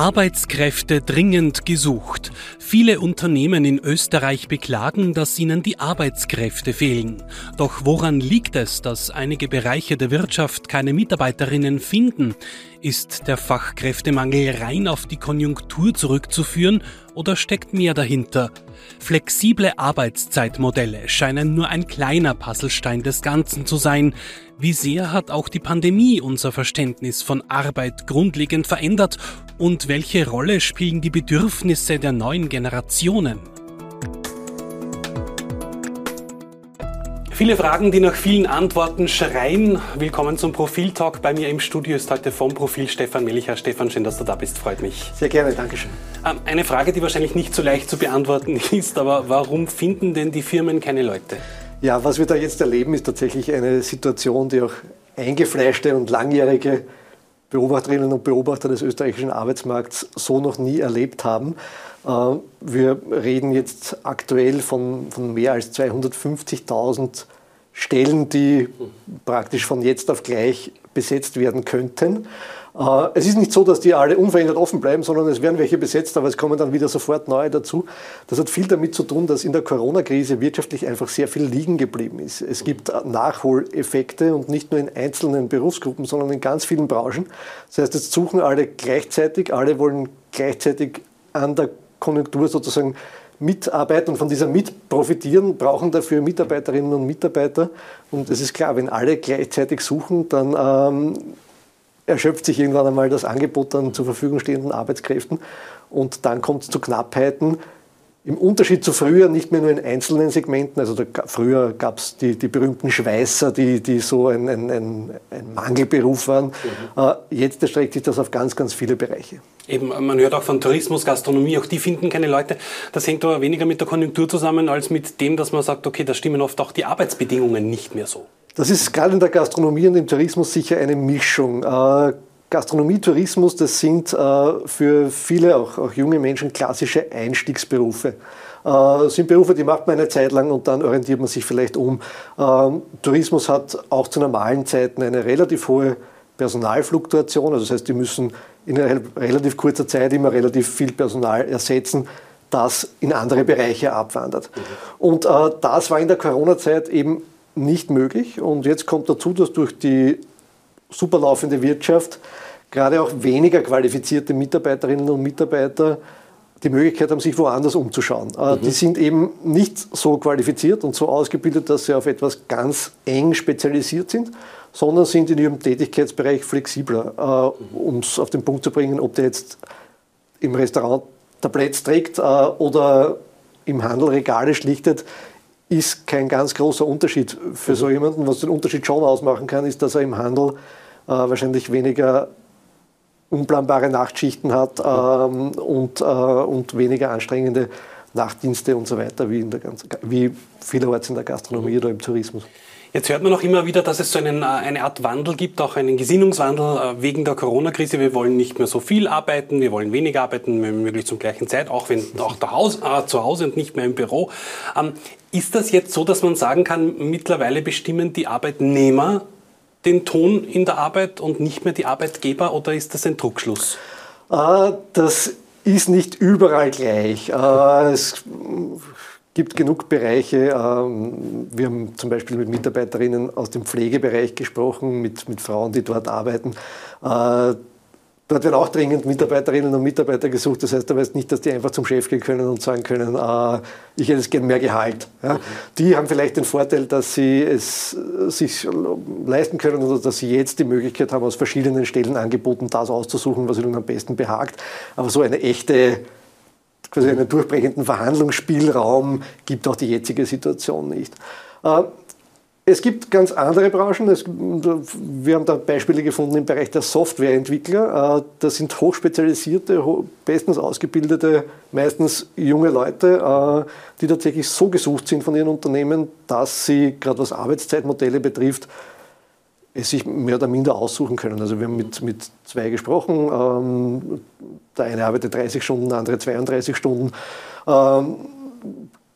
Arbeitskräfte dringend gesucht. Viele Unternehmen in Österreich beklagen, dass ihnen die Arbeitskräfte fehlen. Doch woran liegt es, dass einige Bereiche der Wirtschaft keine Mitarbeiterinnen finden? Ist der Fachkräftemangel rein auf die Konjunktur zurückzuführen oder steckt mehr dahinter? Flexible Arbeitszeitmodelle scheinen nur ein kleiner Puzzlestein des Ganzen zu sein. Wie sehr hat auch die Pandemie unser Verständnis von Arbeit grundlegend verändert und welche Rolle spielen die Bedürfnisse der neuen Generationen? Viele Fragen, die nach vielen Antworten schreien. Willkommen zum Profil-Talk. Bei mir im Studio ist heute vom Profil Stefan Mellicher. Stefan, schön, dass du da bist. Freut mich. Sehr gerne, Dankeschön. Ähm, eine Frage, die wahrscheinlich nicht so leicht zu beantworten ist, aber warum finden denn die Firmen keine Leute? Ja, was wir da jetzt erleben, ist tatsächlich eine Situation, die auch eingefleischte und langjährige Beobachterinnen und Beobachter des österreichischen Arbeitsmarkts so noch nie erlebt haben. Äh, wir reden jetzt aktuell von, von mehr als 250.000 Stellen, die praktisch von jetzt auf gleich besetzt werden könnten. Äh, es ist nicht so, dass die alle unverändert offen bleiben, sondern es werden welche besetzt, aber es kommen dann wieder sofort neue dazu. Das hat viel damit zu tun, dass in der Corona-Krise wirtschaftlich einfach sehr viel liegen geblieben ist. Es gibt Nachholeffekte und nicht nur in einzelnen Berufsgruppen, sondern in ganz vielen Branchen. Das heißt, jetzt suchen alle gleichzeitig, alle wollen gleichzeitig an der Konjunktur sozusagen mitarbeiten und von dieser mit profitieren, brauchen dafür Mitarbeiterinnen und Mitarbeiter. Und es ist klar, wenn alle gleichzeitig suchen, dann ähm, erschöpft sich irgendwann einmal das Angebot an zur Verfügung stehenden Arbeitskräften und dann kommt es zu Knappheiten. Im Unterschied zu früher nicht mehr nur in einzelnen Segmenten, also da, früher gab es die, die berühmten Schweißer, die, die so ein, ein, ein, ein Mangelberuf waren. Mhm. Äh, jetzt erstreckt sich das auf ganz, ganz viele Bereiche. Eben, man hört auch von Tourismus, Gastronomie, auch die finden keine Leute. Das hängt aber weniger mit der Konjunktur zusammen, als mit dem, dass man sagt, okay, da stimmen oft auch die Arbeitsbedingungen nicht mehr so. Das ist gerade in der Gastronomie und im Tourismus sicher eine Mischung. Äh, Gastronomie, Tourismus, das sind äh, für viele, auch, auch junge Menschen, klassische Einstiegsberufe. Das äh, sind Berufe, die macht man eine Zeit lang und dann orientiert man sich vielleicht um. Ähm, Tourismus hat auch zu normalen Zeiten eine relativ hohe Personalfluktuation. Also das heißt, die müssen in relativ kurzer Zeit immer relativ viel Personal ersetzen, das in andere Bereiche abwandert. Mhm. Und äh, das war in der Corona-Zeit eben nicht möglich. Und jetzt kommt dazu, dass durch die superlaufende Wirtschaft gerade auch weniger qualifizierte Mitarbeiterinnen und Mitarbeiter die Möglichkeit haben, sich woanders umzuschauen. Äh, mhm. Die sind eben nicht so qualifiziert und so ausgebildet, dass sie auf etwas ganz eng spezialisiert sind, sondern sind in ihrem Tätigkeitsbereich flexibler, äh, um es auf den Punkt zu bringen, ob der jetzt im Restaurant Tabletts trägt äh, oder im Handel Regale schlichtet, ist kein ganz großer Unterschied für so mhm. jemanden. Was den Unterschied schon ausmachen kann, ist, dass er im Handel äh, wahrscheinlich weniger unplanbare Nachtschichten hat ähm, und, äh, und weniger anstrengende Nachtdienste und so weiter, wie, in der ganzen, wie vielerorts in der Gastronomie mhm. oder im Tourismus. Jetzt hört man auch immer wieder, dass es so einen, äh, eine Art Wandel gibt, auch einen Gesinnungswandel äh, wegen der Corona-Krise. Wir wollen nicht mehr so viel arbeiten, wir wollen weniger arbeiten, möglich zum gleichen Zeit, auch wenn auch Haus, äh, zu Hause und nicht mehr im Büro. Ähm, ist das jetzt so, dass man sagen kann, mittlerweile bestimmen die Arbeitnehmer den Ton in der Arbeit und nicht mehr die Arbeitgeber oder ist das ein Druckschluss? Äh, das ist nicht überall gleich. Äh, es gibt genug Bereiche. Ähm, wir haben zum Beispiel mit Mitarbeiterinnen aus dem Pflegebereich gesprochen, mit, mit Frauen, die dort arbeiten. Äh, dort werden auch dringend Mitarbeiterinnen und Mitarbeiter gesucht. Das heißt, da weißt nicht, dass die einfach zum Chef gehen können und sagen können, äh, ich hätte es gerne mehr Gehalt. Ja? Die haben vielleicht den Vorteil, dass sie es sich leisten können oder dass sie jetzt die Möglichkeit haben, aus verschiedenen Stellenangeboten das auszusuchen, was ihnen am besten behagt. Aber so eine echte quasi einen durchbrechenden Verhandlungsspielraum gibt auch die jetzige Situation nicht. Es gibt ganz andere Branchen. Es, wir haben da Beispiele gefunden im Bereich der Softwareentwickler. Äh, das sind hochspezialisierte, bestens ausgebildete, meistens junge Leute, äh, die tatsächlich so gesucht sind von ihren Unternehmen, dass sie, gerade was Arbeitszeitmodelle betrifft, es sich mehr oder minder aussuchen können. Also wir haben mit, mit zwei gesprochen. Ähm, der eine arbeitet 30 Stunden, der andere 32 Stunden. Ähm,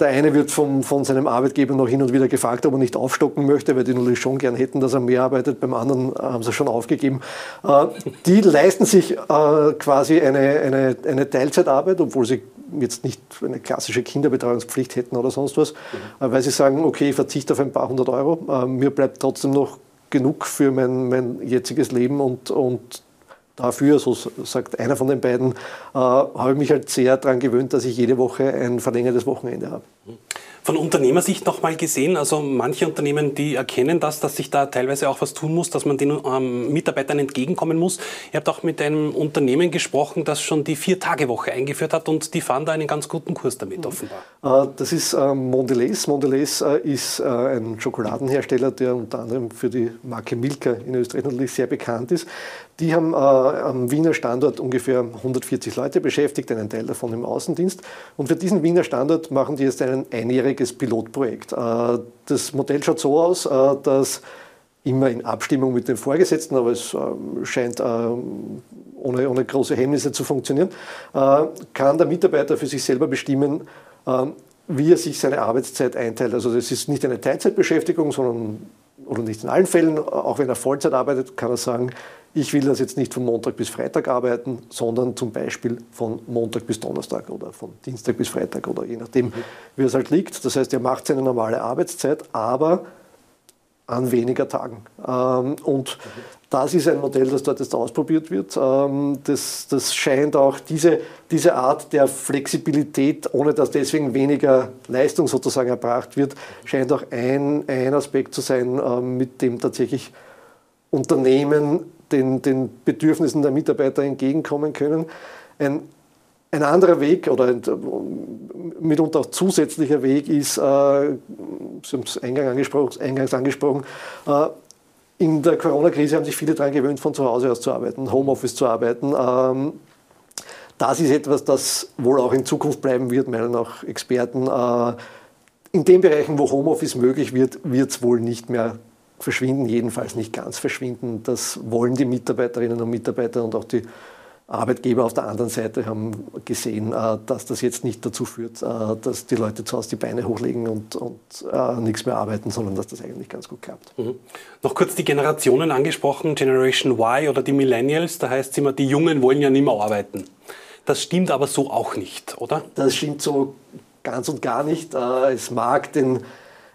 der eine wird vom, von seinem Arbeitgeber noch hin und wieder gefragt, ob er nicht aufstocken möchte, weil die natürlich schon gern hätten, dass er mehr arbeitet. Beim anderen haben sie schon aufgegeben. Äh, die leisten sich äh, quasi eine, eine, eine Teilzeitarbeit, obwohl sie jetzt nicht eine klassische Kinderbetreuungspflicht hätten oder sonst was, mhm. weil sie sagen, okay, ich verzichte auf ein paar hundert Euro, äh, mir bleibt trotzdem noch genug für mein, mein jetziges Leben und, und dafür, so sagt einer von den beiden, äh, habe ich mich halt sehr daran gewöhnt, dass ich jede Woche ein verlängertes Wochenende habe. Von Unternehmersicht nochmal gesehen, also manche Unternehmen, die erkennen das, dass sich da teilweise auch was tun muss, dass man den ähm, Mitarbeitern entgegenkommen muss. Ihr habt auch mit einem Unternehmen gesprochen, das schon die Vier-Tage-Woche eingeführt hat und die fahren da einen ganz guten Kurs damit mhm. offenbar. Äh, das ist äh, Mondelez. Mondelez äh, ist äh, ein Schokoladenhersteller, der unter anderem für die Marke Milka in Österreich natürlich sehr bekannt ist. Die haben äh, am Wiener Standort ungefähr 140 Leute beschäftigt, einen Teil davon im Außendienst. Und für diesen Wiener Standort machen die jetzt einen einjähriges Pilotprojekt. Äh, das Modell schaut so aus, äh, dass immer in Abstimmung mit den Vorgesetzten, aber es ähm, scheint ähm, ohne, ohne große Hemmnisse zu funktionieren, äh, kann der Mitarbeiter für sich selber bestimmen, ähm, wie er sich seine Arbeitszeit einteilt. Also das ist nicht eine Teilzeitbeschäftigung, sondern, oder nicht in allen Fällen, auch wenn er Vollzeit arbeitet, kann er sagen, ich will das jetzt nicht von Montag bis Freitag arbeiten, sondern zum Beispiel von Montag bis Donnerstag oder von Dienstag bis Freitag oder je nachdem, wie es halt liegt. Das heißt, er macht seine normale Arbeitszeit, aber an weniger Tagen. Ähm, und das ist ein Modell, das dort jetzt ausprobiert wird. Ähm, das, das scheint auch diese, diese Art der Flexibilität, ohne dass deswegen weniger Leistung sozusagen erbracht wird, scheint auch ein, ein Aspekt zu sein, ähm, mit dem tatsächlich Unternehmen den, den Bedürfnissen der Mitarbeiter entgegenkommen können. Ein, ein anderer Weg oder ein, mitunter auch zusätzlicher Weg ist, äh, Sie haben es eingangs angesprochen, eingangs angesprochen äh, in der Corona-Krise haben sich viele daran gewöhnt, von zu Hause aus zu arbeiten, Homeoffice zu arbeiten. Ähm, das ist etwas, das wohl auch in Zukunft bleiben wird, meinen auch Experten. Äh, in den Bereichen, wo Homeoffice möglich wird, wird es wohl nicht mehr verschwinden, jedenfalls nicht ganz verschwinden. Das wollen die Mitarbeiterinnen und Mitarbeiter und auch die Arbeitgeber auf der anderen Seite haben gesehen, äh, dass das jetzt nicht dazu führt, äh, dass die Leute zu Hause die Beine hochlegen und, und äh, nichts mehr arbeiten, sondern dass das eigentlich ganz gut klappt. Mhm. Noch kurz die Generationen angesprochen, Generation Y oder die Millennials, da heißt es immer, die Jungen wollen ja nicht mehr arbeiten. Das stimmt aber so auch nicht, oder? Das stimmt so ganz und gar nicht. Es mag den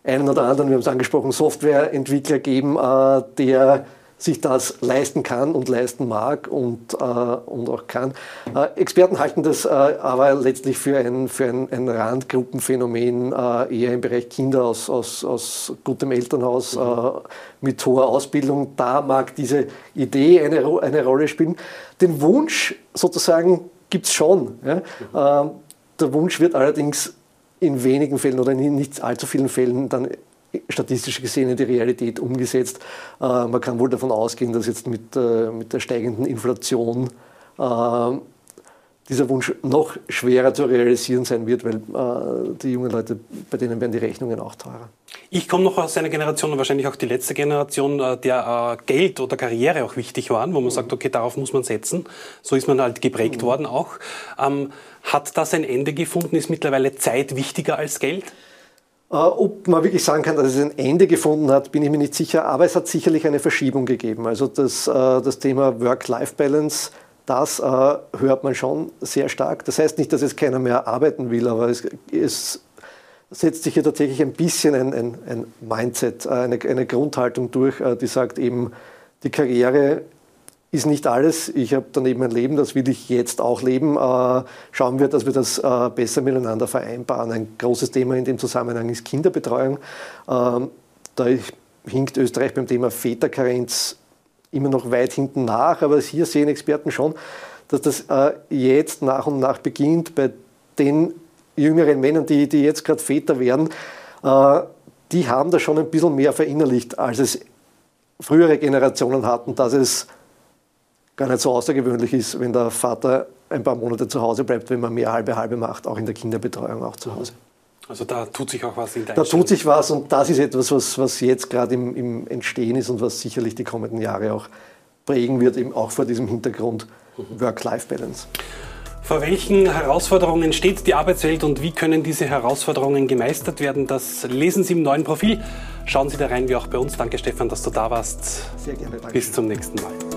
einen oder anderen, wir haben es angesprochen, Softwareentwickler geben, äh, der sich das leisten kann und leisten mag und, äh, und auch kann. Äh, Experten halten das äh, aber letztlich für ein, für ein, ein Randgruppenphänomen, äh, eher im Bereich Kinder aus, aus, aus gutem Elternhaus. Äh, mit hoher Ausbildung. Da mag diese Idee eine, eine Rolle spielen. Den Wunsch sozusagen gibt es schon. Ja? Mhm. der Wunsch wird allerdings in wenigen Fällen oder in nicht allzu vielen Fällen dann statistisch gesehen in die Realität umgesetzt. Äh, man kann wohl davon ausgehen, dass jetzt mit, äh, mit der steigenden Inflation äh, dieser Wunsch noch schwerer zu realisieren sein wird, weil äh, die jungen Leute, bei denen werden die Rechnungen auch teurer. Ich komme noch aus einer Generation, wahrscheinlich auch die letzte Generation, äh, der äh, Geld oder Karriere auch wichtig waren, wo man mhm. sagt, okay, darauf muss man setzen. So ist man halt geprägt mhm. worden auch. Ähm, hat das ein Ende gefunden? Ist mittlerweile Zeit wichtiger als Geld? Äh, ob man wirklich sagen kann, dass es ein Ende gefunden hat, bin ich mir nicht sicher, aber es hat sicherlich eine Verschiebung gegeben. Also das, äh, das Thema Work-Life-Balance, das äh, hört man schon sehr stark. Das heißt nicht, dass jetzt keiner mehr arbeiten will, aber es, es setzt sich hier tatsächlich ein bisschen ein, ein, ein Mindset, eine, eine Grundhaltung durch, die sagt eben, die Karriere ist nicht alles. Ich habe daneben ein Leben, das will ich jetzt auch leben. Äh, schauen wir, dass wir das äh, besser miteinander vereinbaren. Ein großes Thema in dem Zusammenhang ist Kinderbetreuung. Ähm, da hinkt Österreich beim Thema Väterkarenz immer noch weit hinten nach, aber hier sehen Experten schon, dass das äh, jetzt nach und nach beginnt bei den jüngeren Männern, die, die jetzt gerade Väter werden. Die haben da schon ein bisschen mehr verinnerlicht, als es frühere Generationen hatten, dass es gar nicht so außergewöhnlich ist, wenn der Vater ein paar Monate zu Hause bleibt, wenn man mehr halbe halbe macht, auch in der Kinderbetreuung, auch zu Hause. Also da tut sich auch was in der Da tut sich was und das ist etwas, was, was jetzt gerade im, im Entstehen ist und was sicherlich die kommenden Jahre auch prägen wird, eben auch vor diesem Hintergrund Work-Life-Balance. Vor welchen Herausforderungen steht die Arbeitswelt und wie können diese Herausforderungen gemeistert werden? Das lesen Sie im neuen Profil. Schauen Sie da rein, wie auch bei uns. Danke, Stefan, dass du da warst. Sehr gerne. Danke. Bis zum nächsten Mal.